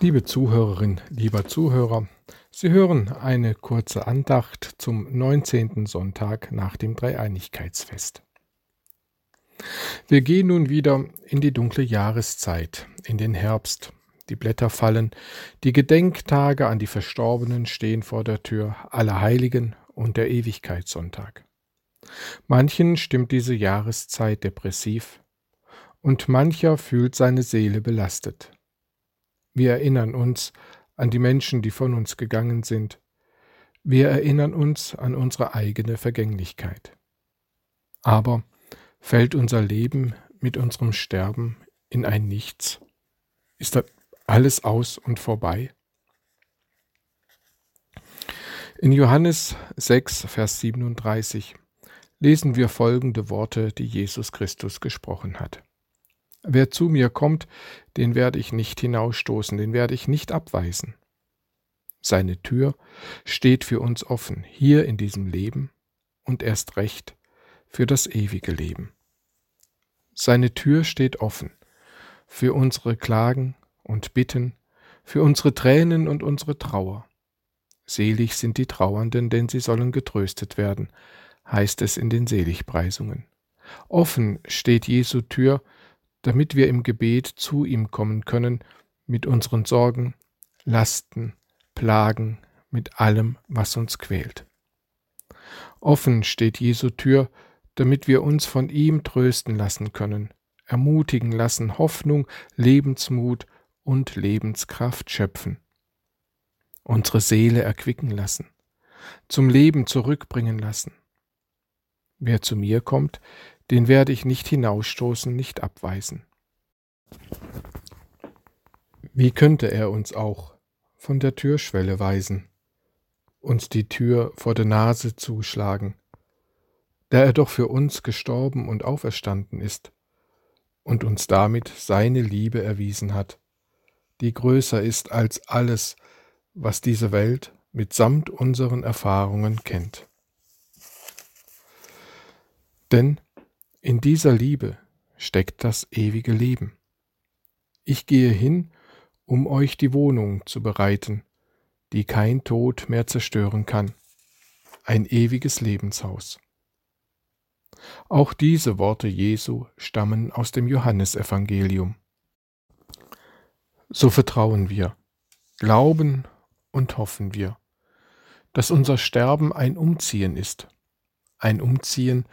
Liebe Zuhörerin, lieber Zuhörer, Sie hören eine kurze Andacht zum 19. Sonntag nach dem Dreieinigkeitsfest. Wir gehen nun wieder in die dunkle Jahreszeit, in den Herbst. Die Blätter fallen, die Gedenktage an die Verstorbenen stehen vor der Tür, aller Heiligen und der Ewigkeitssonntag. Manchen stimmt diese Jahreszeit depressiv, und mancher fühlt seine Seele belastet. Wir erinnern uns an die Menschen, die von uns gegangen sind. Wir erinnern uns an unsere eigene Vergänglichkeit. Aber fällt unser Leben mit unserem Sterben in ein Nichts? Ist das alles aus und vorbei? In Johannes 6, Vers 37 lesen wir folgende Worte, die Jesus Christus gesprochen hat. Wer zu mir kommt, den werde ich nicht hinausstoßen, den werde ich nicht abweisen. Seine Tür steht für uns offen, hier in diesem Leben und erst recht für das ewige Leben. Seine Tür steht offen für unsere Klagen und Bitten, für unsere Tränen und unsere Trauer. Selig sind die Trauernden, denn sie sollen getröstet werden, heißt es in den Seligpreisungen. Offen steht Jesu Tür damit wir im Gebet zu ihm kommen können mit unseren Sorgen, Lasten, Plagen, mit allem, was uns quält. Offen steht Jesu Tür, damit wir uns von ihm trösten lassen können, ermutigen lassen, Hoffnung, Lebensmut und Lebenskraft schöpfen, unsere Seele erquicken lassen, zum Leben zurückbringen lassen. Wer zu mir kommt, den werde ich nicht hinausstoßen, nicht abweisen. Wie könnte er uns auch von der Türschwelle weisen, uns die Tür vor der Nase zuschlagen, da er doch für uns gestorben und auferstanden ist und uns damit seine Liebe erwiesen hat, die größer ist als alles, was diese Welt mitsamt unseren Erfahrungen kennt. Denn in dieser Liebe steckt das ewige Leben. Ich gehe hin, um euch die Wohnung zu bereiten, die kein Tod mehr zerstören kann, ein ewiges Lebenshaus. Auch diese Worte Jesu stammen aus dem Johannesevangelium. So vertrauen wir, glauben und hoffen wir, dass unser Sterben ein Umziehen ist, ein Umziehen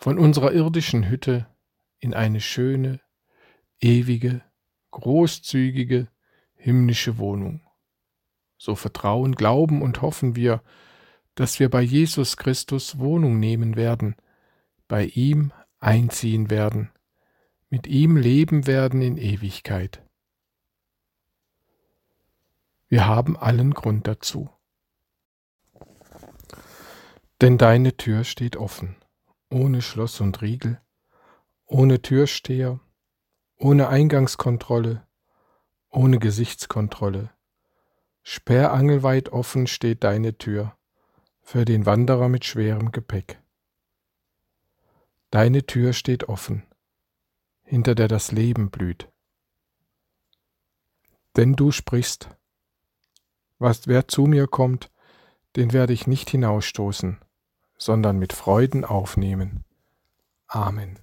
von unserer irdischen Hütte in eine schöne, ewige, großzügige, himmlische Wohnung. So vertrauen, glauben und hoffen wir, dass wir bei Jesus Christus Wohnung nehmen werden, bei ihm einziehen werden, mit ihm leben werden in Ewigkeit. Wir haben allen Grund dazu. Denn deine Tür steht offen ohne Schloss und Riegel, ohne Türsteher, ohne Eingangskontrolle, ohne Gesichtskontrolle. Sperrangelweit offen steht deine Tür für den Wanderer mit schwerem Gepäck. Deine Tür steht offen, hinter der das Leben blüht. Denn du sprichst, was wer zu mir kommt, den werde ich nicht hinausstoßen sondern mit Freuden aufnehmen. Amen.